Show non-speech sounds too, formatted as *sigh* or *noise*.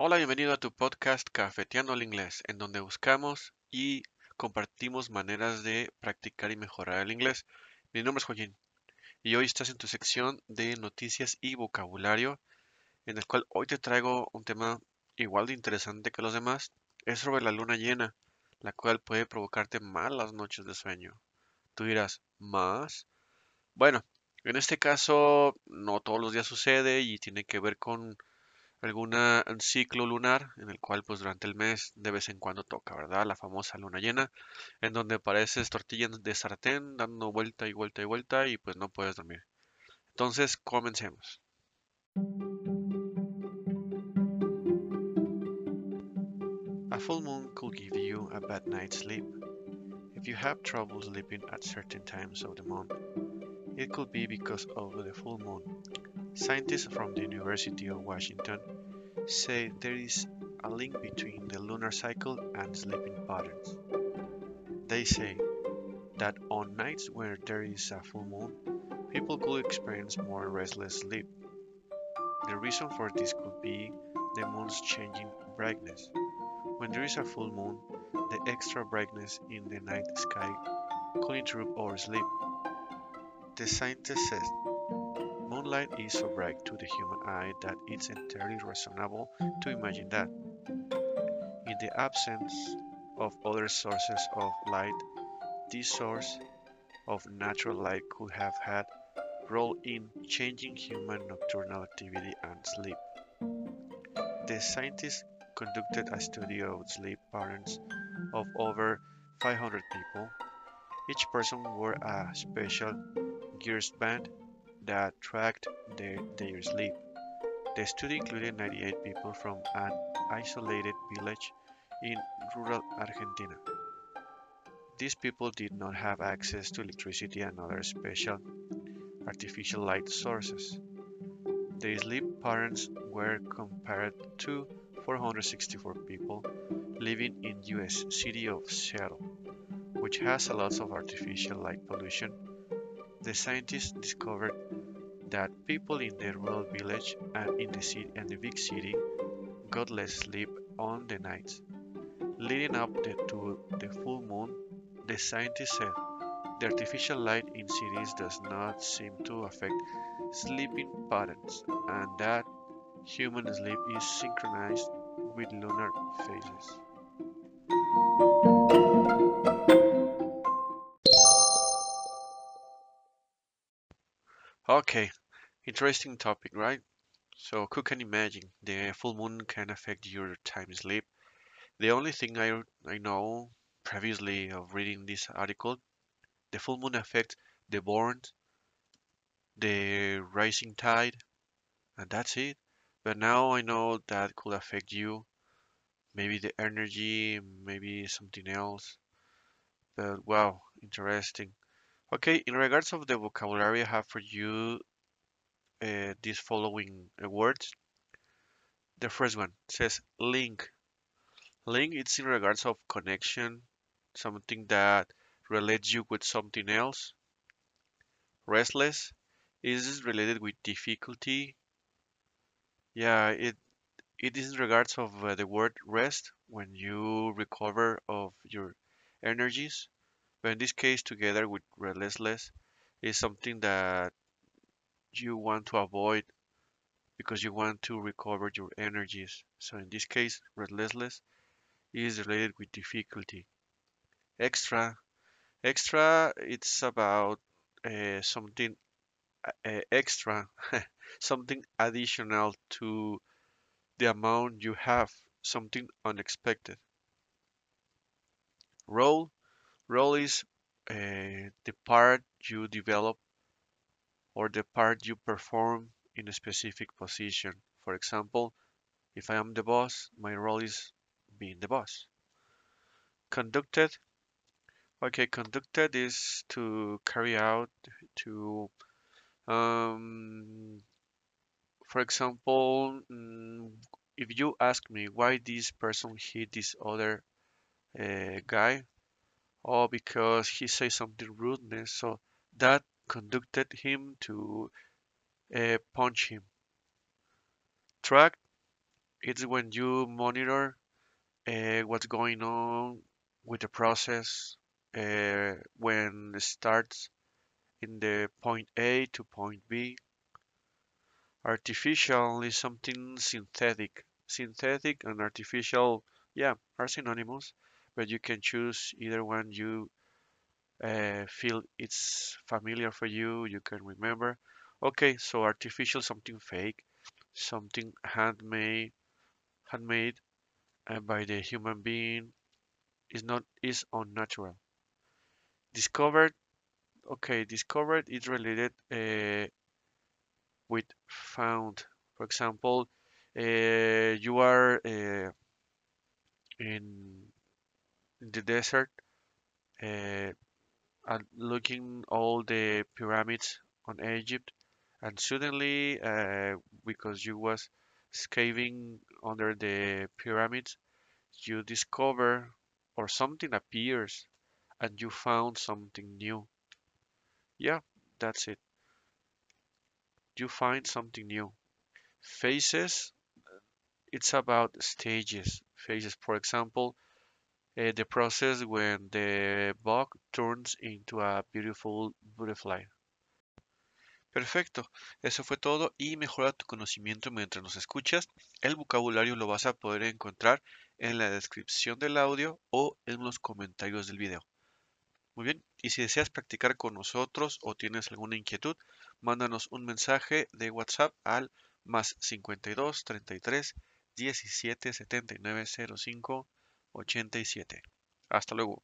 Hola, bienvenido a tu podcast Cafeteando el Inglés, en donde buscamos y compartimos maneras de practicar y mejorar el inglés. Mi nombre es Joaquín y hoy estás en tu sección de noticias y vocabulario, en el cual hoy te traigo un tema igual de interesante que los demás. Es sobre la luna llena, la cual puede provocarte malas noches de sueño. Tú dirás, ¿más? Bueno, en este caso no todos los días sucede y tiene que ver con alguna un ciclo lunar en el cual pues durante el mes de vez en cuando toca, ¿verdad? La famosa luna llena, en donde pareces tortilla de sartén dando vuelta y vuelta y vuelta y pues no puedes dormir. Entonces, comencemos. A full moon could give you a bad night's sleep. If you have trouble sleeping at certain times of the month, it could be because of the full moon. Scientists from the University of Washington say there is a link between the lunar cycle and sleeping patterns. They say that on nights where there is a full moon, people could experience more restless sleep. The reason for this could be the moon's changing brightness. When there is a full moon, the extra brightness in the night sky could interrupt our sleep. The scientist says Moonlight is so bright to the human eye that it's entirely reasonable to imagine that. In the absence of other sources of light, this source of natural light could have had role in changing human nocturnal activity and sleep. The scientists conducted a study of sleep patterns of over 500 people. Each person wore a special gears band that tracked their, their sleep. The study included 98 people from an isolated village in rural Argentina. These people did not have access to electricity and other special artificial light sources. Their sleep patterns were compared to 464 people living in US city of Seattle, which has a lot of artificial light pollution. The scientists discovered that people in the rural village and in the city and the big city got less sleep on the nights. Leading up the, to the full moon, the scientists said the artificial light in cities does not seem to affect sleeping patterns and that human sleep is synchronized with lunar phases. Okay, interesting topic, right? So who can imagine the full moon can affect your time sleep? The only thing I, I know previously of reading this article, the full moon affects the born, the rising tide, and that's it. But now I know that could affect you, maybe the energy, maybe something else. But wow, interesting. Okay, in regards of the vocabulary, I have for you uh, these following uh, words. The first one says link. Link it's in regards of connection, something that relates you with something else. Restless is related with difficulty. Yeah, it it is in regards of uh, the word rest when you recover of your energies but in this case, together with restless is something that you want to avoid because you want to recover your energies. So in this case, restless is related with difficulty. Extra, extra, it's about uh, something uh, extra, *laughs* something additional to the amount you have, something unexpected. Role Role is uh, the part you develop or the part you perform in a specific position. For example, if I am the boss, my role is being the boss. Conducted. Okay, conducted is to carry out, to, um, for example, mm, if you ask me why this person hit this other uh, guy, or because he said something rudeness, so that conducted him to uh, punch him. Track It's when you monitor uh, what's going on with the process uh, when it starts in the point A to point B. Artificial is something synthetic. Synthetic and artificial, yeah, are synonymous, but you can choose either one you uh, feel it's familiar for you, you can remember. Okay, so artificial, something fake, something handmade, handmade uh, by the human being is not is unnatural. Discovered, okay, discovered is related uh, with found. For example, uh, you are uh, in, in the desert uh, and looking all the pyramids on Egypt, and suddenly, uh, because you was scaving under the pyramids, you discover or something appears and you found something new. Yeah, that's it. You find something new. Phases, it's about stages. Phases, for example, uh, the process when the bug turns into a beautiful butterfly. Perfecto, eso fue todo y mejora tu conocimiento mientras nos escuchas. El vocabulario lo vas a poder encontrar en la descripción del audio o en los comentarios del video. Muy bien, y si deseas practicar con nosotros o tienes alguna inquietud, mándanos un mensaje de WhatsApp al más 52 33 17 79 05 87. Hasta luego.